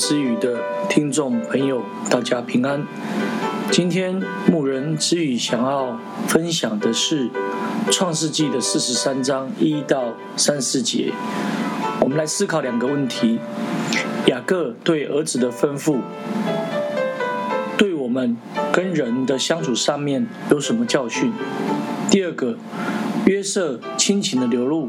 之语的听众朋友，大家平安。今天牧人之语想要分享的是创世纪的四十三章一到三四节。我们来思考两个问题：雅各对儿子的吩咐，对我们跟人的相处上面有什么教训？第二个，约瑟亲情的流露。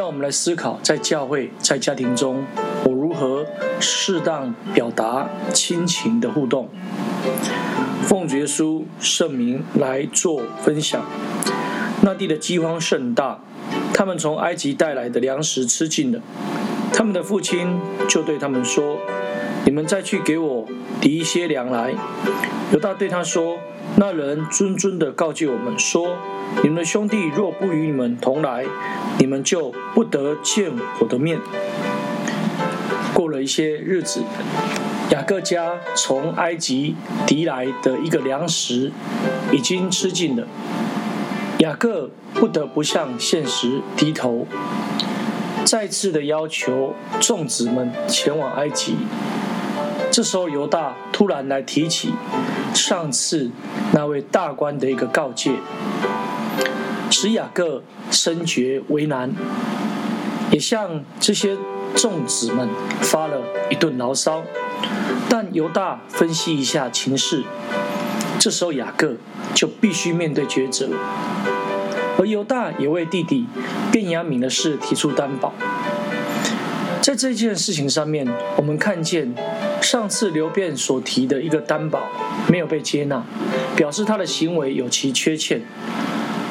让我们来思考，在教会、在家庭中，我如何适当表达亲情的互动。奉耶稣圣名来做分享。那地的饥荒甚大，他们从埃及带来的粮食吃尽了。他们的父亲就对他们说：“你们再去给我提一些粮来。”犹大对他说：“那人谆谆地告诫我们说。”你们的兄弟若不与你们同来，你们就不得见我的面。过了一些日子，雅各家从埃及提来的一个粮食已经吃尽了，雅各不得不向现实低头，再次的要求众子们前往埃及。这时候犹大突然来提起上次那位大官的一个告诫。使雅各深觉为难，也向这些众子们发了一顿牢骚。但犹大分析一下情势，这时候雅各就必须面对抉择。而犹大也为弟弟便雅悯的事提出担保。在这件事情上面，我们看见上次流便所提的一个担保没有被接纳，表示他的行为有其缺陷，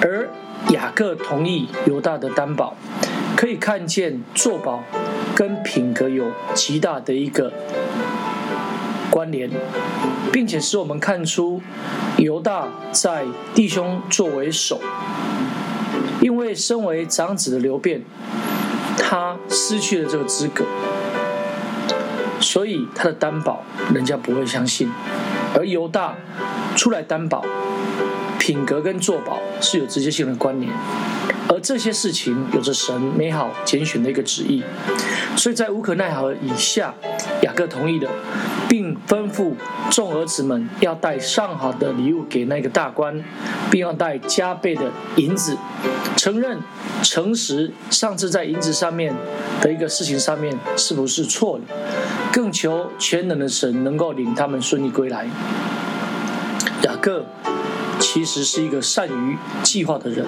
而。雅各同意犹大的担保，可以看见作保跟品格有极大的一个关联，并且使我们看出犹大在弟兄作为首，因为身为长子的流便，他失去了这个资格，所以他的担保人家不会相信，而犹大出来担保。品格跟作保是有直接性的关联，而这些事情有着神美好拣选的一个旨意，所以在无可奈何以下，雅各同意了，并吩咐众儿子们要带上好的礼物给那个大官，并要带加倍的银子，承认诚实上次在银子上面的一个事情上面是不是错了，更求全能的神能够领他们顺利归来。雅各。其实是一个善于计划的人，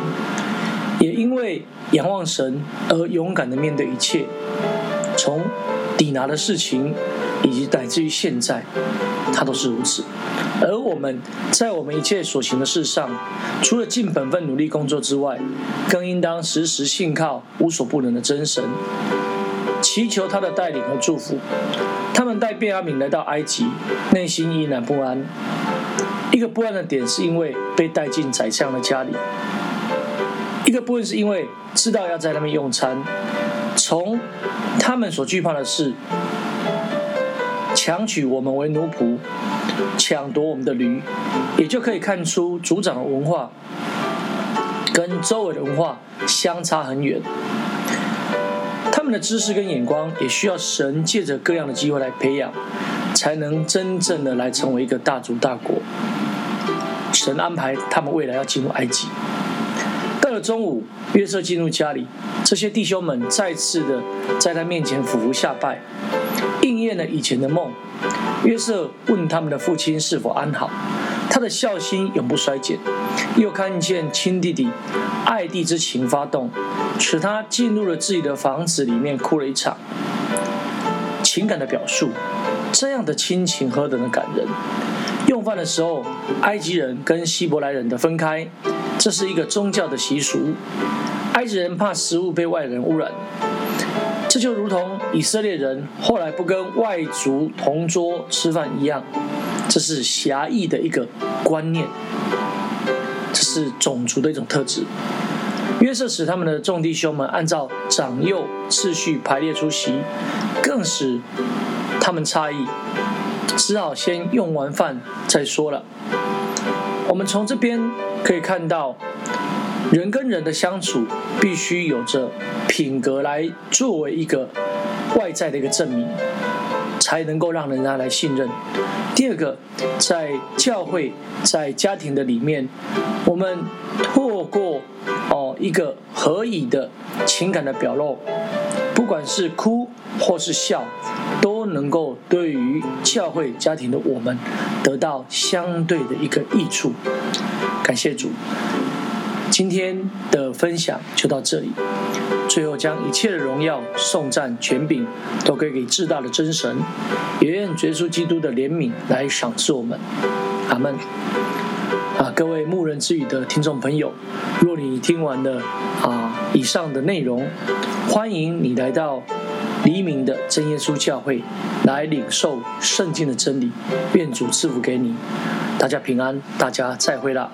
也因为仰望神而勇敢地面对一切，从底拿的事情，以及乃至于现在，他都是如此。而我们在我们一切所行的事上，除了尽本分努力工作之外，更应当时时信靠无所不能的真神，祈求他的带领和祝福。他们带便雅悯来到埃及，内心依然不安。一个不安的点是因为被带进宰相的家里，一个部分是因为知道要在那边用餐。从他们所惧怕的是强取我们为奴仆，抢夺我们的驴，也就可以看出族长的文化跟周围的文化相差很远。他们的知识跟眼光也需要神借着各样的机会来培养，才能真正的来成为一个大族大国。神安排他们未来要进入埃及。到了中午，约瑟进入家里，这些弟兄们再次的在他面前俯伏下拜，应验了以前的梦。约瑟问他们的父亲是否安好，他的孝心永不衰减。又看见亲弟弟爱弟之情发动，使他进入了自己的房子里面哭了一场。情感的表述，这样的亲情何等的感人！用饭的时候，埃及人跟希伯来人的分开，这是一个宗教的习俗。埃及人怕食物被外人污染，这就如同以色列人后来不跟外族同桌吃饭一样，这是狭义的一个观念，这是种族的一种特质。约瑟使他们的众弟兄们按照长幼次序排列出席，更使他们诧异。只好先用完饭再说了。我们从这边可以看到，人跟人的相处必须有着品格来作为一个外在的一个证明，才能够让人家来信任。第二个，在教会、在家庭的里面，我们透过哦一个合宜的情感的表露，不管是哭或是笑，都能够对于教会家庭的我们得到相对的一个益处。感谢主。今天的分享就到这里，最后将一切的荣耀、颂赞、权柄都归给至大的真神，也愿耶稣基督的怜悯来赏赐我们。阿门。啊，各位牧人之语的听众朋友，若你听完了啊以上的内容，欢迎你来到黎明的真耶稣教会来领受圣经的真理。愿主赐福给你，大家平安，大家再会啦。